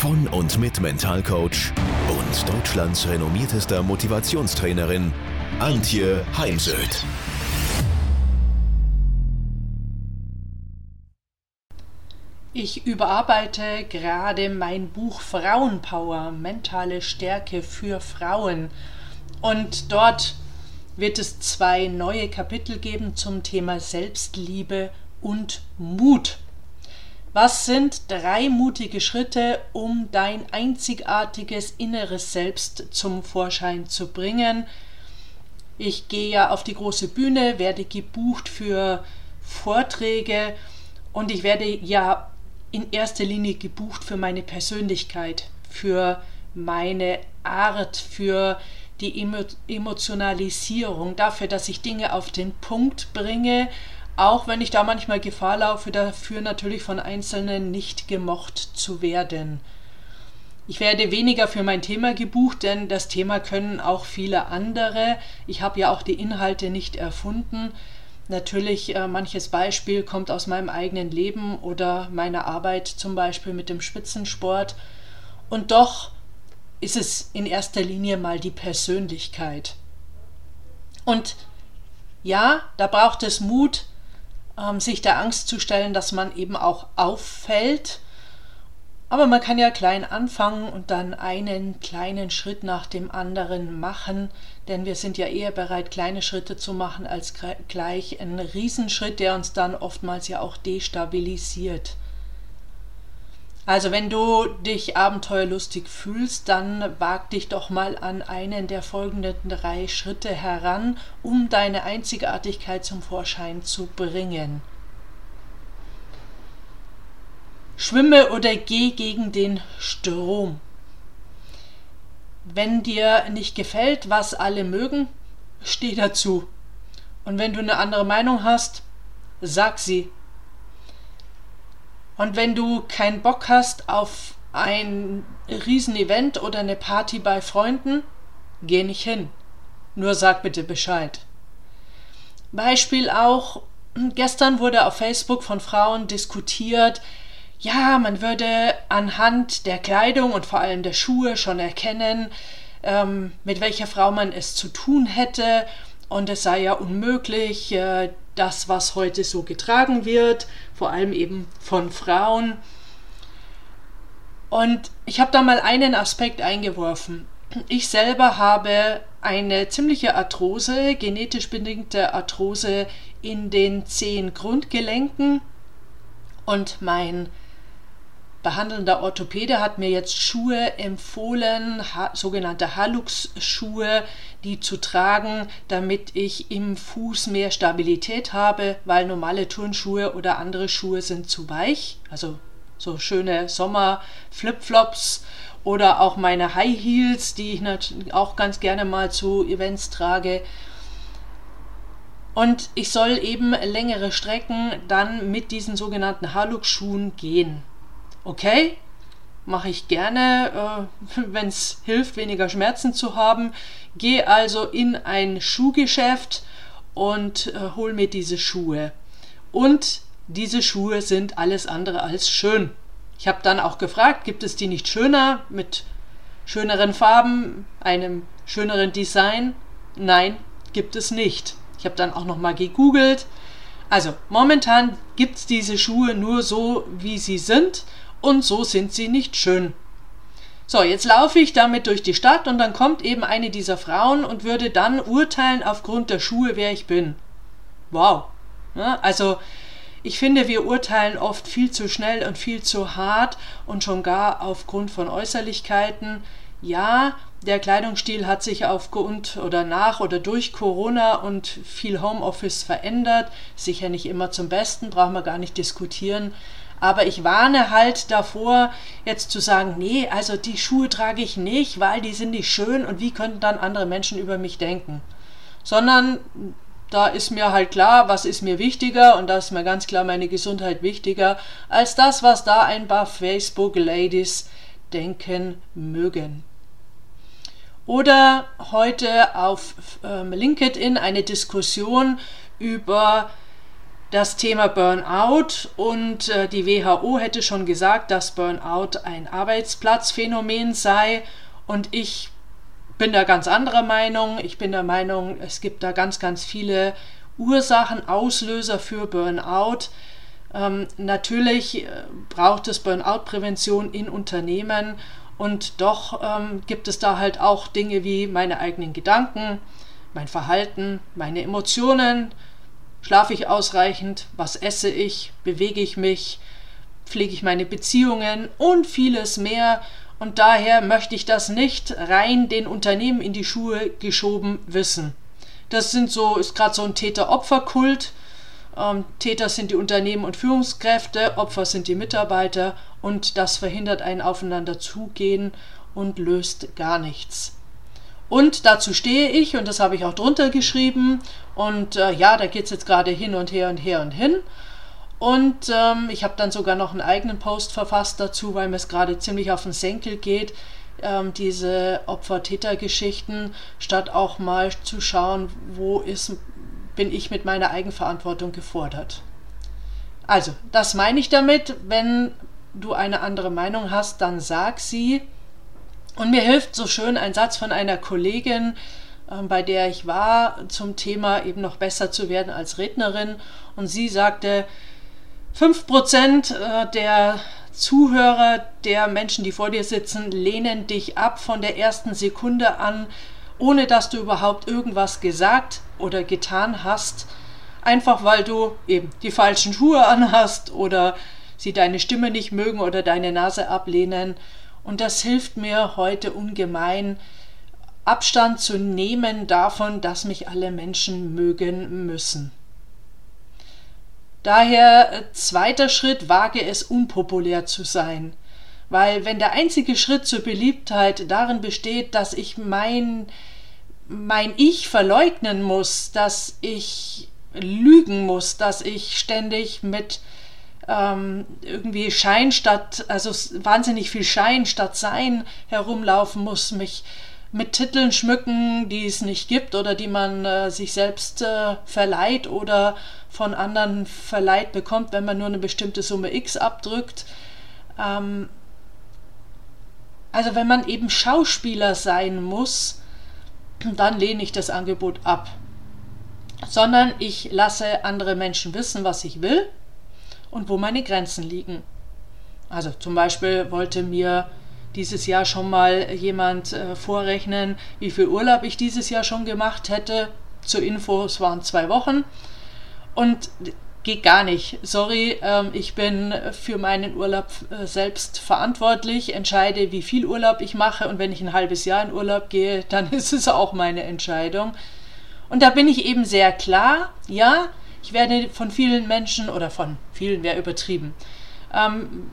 von und mit Mentalcoach und Deutschlands renommiertester Motivationstrainerin Antje Heimsöth. Ich überarbeite gerade mein Buch Frauenpower, mentale Stärke für Frauen. Und dort wird es zwei neue Kapitel geben zum Thema Selbstliebe und Mut. Was sind drei mutige Schritte, um dein einzigartiges inneres Selbst zum Vorschein zu bringen? Ich gehe ja auf die große Bühne, werde gebucht für Vorträge und ich werde ja in erster Linie gebucht für meine Persönlichkeit, für meine Art, für die Emotionalisierung, dafür, dass ich Dinge auf den Punkt bringe, auch wenn ich da manchmal Gefahr laufe, dafür natürlich von Einzelnen nicht gemocht zu werden. Ich werde weniger für mein Thema gebucht, denn das Thema können auch viele andere. Ich habe ja auch die Inhalte nicht erfunden. Natürlich, äh, manches Beispiel kommt aus meinem eigenen Leben oder meiner Arbeit zum Beispiel mit dem Spitzensport. Und doch ist es in erster Linie mal die Persönlichkeit. Und ja, da braucht es Mut, sich der Angst zu stellen, dass man eben auch auffällt. Aber man kann ja klein anfangen und dann einen kleinen Schritt nach dem anderen machen, denn wir sind ja eher bereit, kleine Schritte zu machen, als gleich einen Riesenschritt, der uns dann oftmals ja auch destabilisiert. Also wenn du dich abenteuerlustig fühlst, dann wag dich doch mal an einen der folgenden drei Schritte heran, um deine Einzigartigkeit zum Vorschein zu bringen. Schwimme oder geh gegen den Strom. Wenn dir nicht gefällt, was alle mögen, steh dazu. Und wenn du eine andere Meinung hast, sag sie. Und wenn du keinen Bock hast auf ein Riesenevent oder eine Party bei Freunden, geh nicht hin. Nur sag bitte Bescheid. Beispiel auch, gestern wurde auf Facebook von Frauen diskutiert, ja, man würde anhand der Kleidung und vor allem der Schuhe schon erkennen, ähm, mit welcher Frau man es zu tun hätte. Und es sei ja unmöglich, äh, das, was heute so getragen wird, vor allem eben von Frauen. Und ich habe da mal einen Aspekt eingeworfen. Ich selber habe eine ziemliche Arthrose, genetisch bedingte Arthrose in den zehn Grundgelenken und mein behandelnder Orthopäde hat mir jetzt Schuhe empfohlen, ha sogenannte Halux-Schuhe, die zu tragen, damit ich im Fuß mehr Stabilität habe, weil normale Turnschuhe oder andere Schuhe sind zu weich. Also so schöne Sommer-Flipflops oder auch meine High Heels, die ich auch ganz gerne mal zu Events trage. Und ich soll eben längere Strecken dann mit diesen sogenannten Halux-Schuhen gehen. Okay, mache ich gerne, äh, wenn es hilft, weniger Schmerzen zu haben. Gehe also in ein Schuhgeschäft und äh, hol mir diese Schuhe. Und diese Schuhe sind alles andere als schön. Ich habe dann auch gefragt, gibt es die nicht schöner mit schöneren Farben, einem schöneren Design? Nein, gibt es nicht. Ich habe dann auch noch mal gegoogelt. Also momentan gibt es diese Schuhe nur so, wie sie sind und so sind sie nicht schön. So, jetzt laufe ich damit durch die Stadt und dann kommt eben eine dieser Frauen und würde dann urteilen aufgrund der Schuhe, wer ich bin. Wow. Ja, also ich finde, wir urteilen oft viel zu schnell und viel zu hart und schon gar aufgrund von Äußerlichkeiten. Ja, der Kleidungsstil hat sich aufgrund oder nach oder durch Corona und viel Homeoffice verändert. Sicher nicht immer zum Besten, brauchen wir gar nicht diskutieren. Aber ich warne halt davor, jetzt zu sagen, nee, also die Schuhe trage ich nicht, weil die sind nicht schön und wie könnten dann andere Menschen über mich denken? Sondern da ist mir halt klar, was ist mir wichtiger und da ist mir ganz klar meine Gesundheit wichtiger als das, was da ein paar Facebook-Ladies denken mögen. Oder heute auf ähm, LinkedIn eine Diskussion über das Thema Burnout und äh, die WHO hätte schon gesagt, dass Burnout ein Arbeitsplatzphänomen sei und ich bin da ganz anderer Meinung. Ich bin der Meinung, es gibt da ganz, ganz viele Ursachen, Auslöser für Burnout. Ähm, natürlich äh, braucht es Burnout-Prävention in Unternehmen und doch ähm, gibt es da halt auch Dinge wie meine eigenen Gedanken, mein Verhalten, meine Emotionen, Schlafe ich ausreichend? Was esse ich? Bewege ich mich? Pflege ich meine Beziehungen? Und vieles mehr. Und daher möchte ich das nicht rein den Unternehmen in die Schuhe geschoben wissen. Das sind so, ist gerade so ein Täter-Opfer-Kult. Ähm, Täter sind die Unternehmen und Führungskräfte, Opfer sind die Mitarbeiter und das verhindert ein Aufeinander zugehen und löst gar nichts. Und dazu stehe ich, und das habe ich auch drunter geschrieben. Und äh, ja, da geht es jetzt gerade hin und her und her und hin. Und ähm, ich habe dann sogar noch einen eigenen Post verfasst dazu, weil mir es gerade ziemlich auf den Senkel geht, ähm, diese Opfer-Täter-Geschichten, statt auch mal zu schauen, wo ist, bin ich mit meiner Eigenverantwortung gefordert. Also, das meine ich damit. Wenn du eine andere Meinung hast, dann sag sie. Und mir hilft so schön ein Satz von einer Kollegin, bei der ich war, zum Thema eben noch besser zu werden als Rednerin. Und sie sagte, 5% äh, der Zuhörer, der Menschen, die vor dir sitzen, lehnen dich ab von der ersten Sekunde an, ohne dass du überhaupt irgendwas gesagt oder getan hast, einfach weil du eben die falschen Schuhe anhast oder sie deine Stimme nicht mögen oder deine Nase ablehnen und das hilft mir heute ungemein, Abstand zu nehmen davon, dass mich alle Menschen mögen müssen. Daher äh, zweiter Schritt, wage es unpopulär zu sein. Weil wenn der einzige Schritt zur Beliebtheit darin besteht, dass ich mein, mein Ich verleugnen muss, dass ich lügen muss, dass ich ständig mit ähm, irgendwie Schein statt, also wahnsinnig viel Schein statt Sein herumlaufen muss, mich mit Titeln schmücken, die es nicht gibt oder die man äh, sich selbst äh, verleiht oder von anderen verleiht bekommt, wenn man nur eine bestimmte Summe X abdrückt. Ähm, also wenn man eben Schauspieler sein muss, dann lehne ich das Angebot ab. Sondern ich lasse andere Menschen wissen, was ich will und wo meine Grenzen liegen. Also zum Beispiel wollte mir dieses Jahr schon mal jemand äh, vorrechnen, wie viel Urlaub ich dieses Jahr schon gemacht hätte. Zur Info, es waren zwei Wochen. Und geht gar nicht. Sorry, ähm, ich bin für meinen Urlaub äh, selbst verantwortlich, entscheide, wie viel Urlaub ich mache und wenn ich ein halbes Jahr in Urlaub gehe, dann ist es auch meine Entscheidung. Und da bin ich eben sehr klar, ja, ich werde von vielen Menschen, oder von vielen wäre übertrieben, ähm,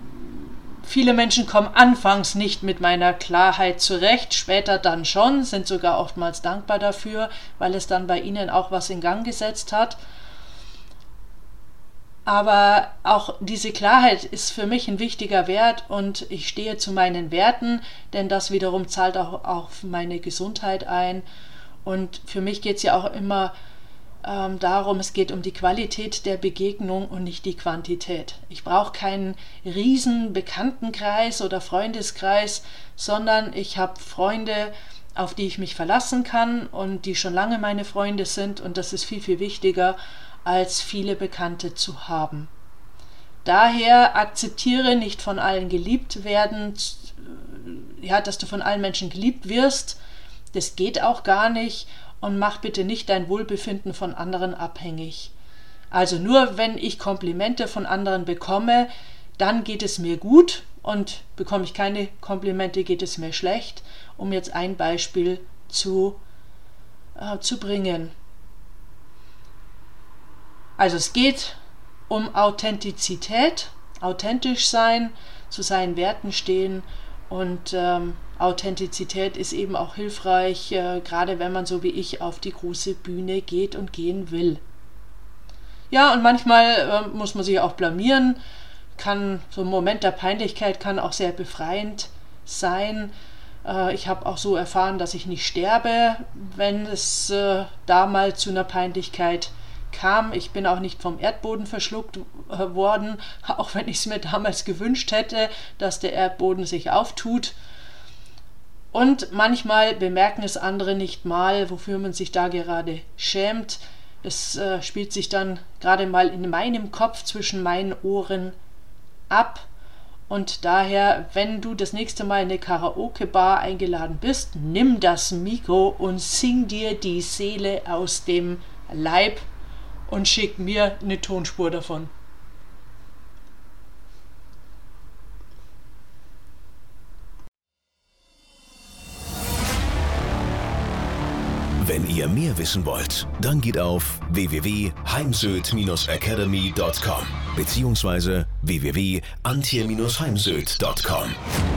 viele Menschen kommen anfangs nicht mit meiner Klarheit zurecht, später dann schon, sind sogar oftmals dankbar dafür, weil es dann bei ihnen auch was in Gang gesetzt hat. Aber auch diese Klarheit ist für mich ein wichtiger Wert und ich stehe zu meinen Werten, denn das wiederum zahlt auch auf meine Gesundheit ein. Und für mich geht es ja auch immer ähm, darum, es geht um die Qualität der Begegnung und nicht die Quantität. Ich brauche keinen riesen Bekanntenkreis oder Freundeskreis, sondern ich habe Freunde, auf die ich mich verlassen kann und die schon lange meine Freunde sind und das ist viel, viel wichtiger, als viele Bekannte zu haben. Daher akzeptiere nicht von allen geliebt werden, ja, dass du von allen Menschen geliebt wirst. Das geht auch gar nicht und mach bitte nicht dein Wohlbefinden von anderen abhängig. Also nur wenn ich Komplimente von anderen bekomme, dann geht es mir gut und bekomme ich keine Komplimente, geht es mir schlecht, um jetzt ein Beispiel zu, äh, zu bringen. Also es geht um Authentizität authentisch sein, zu seinen Werten stehen und ähm, Authentizität ist eben auch hilfreich, äh, gerade wenn man so wie ich auf die große Bühne geht und gehen will. Ja, und manchmal äh, muss man sich auch blamieren, kann so ein Moment der Peinlichkeit kann auch sehr befreiend sein. Äh, ich habe auch so erfahren, dass ich nicht sterbe, wenn es äh, da mal zu einer Peinlichkeit kam. Ich bin auch nicht vom Erdboden verschluckt äh, worden, auch wenn ich es mir damals gewünscht hätte, dass der Erdboden sich auftut. Und manchmal bemerken es andere nicht mal, wofür man sich da gerade schämt. Es äh, spielt sich dann gerade mal in meinem Kopf zwischen meinen Ohren ab. Und daher, wenn du das nächste Mal in eine Karaoke-Bar eingeladen bist, nimm das Mikro und sing dir die Seele aus dem Leib und schick mir eine Tonspur davon. Wenn ihr mehr wissen wollt, dann geht auf www.heimsöd-academy.com bzw. www.antje-heimsöd.com.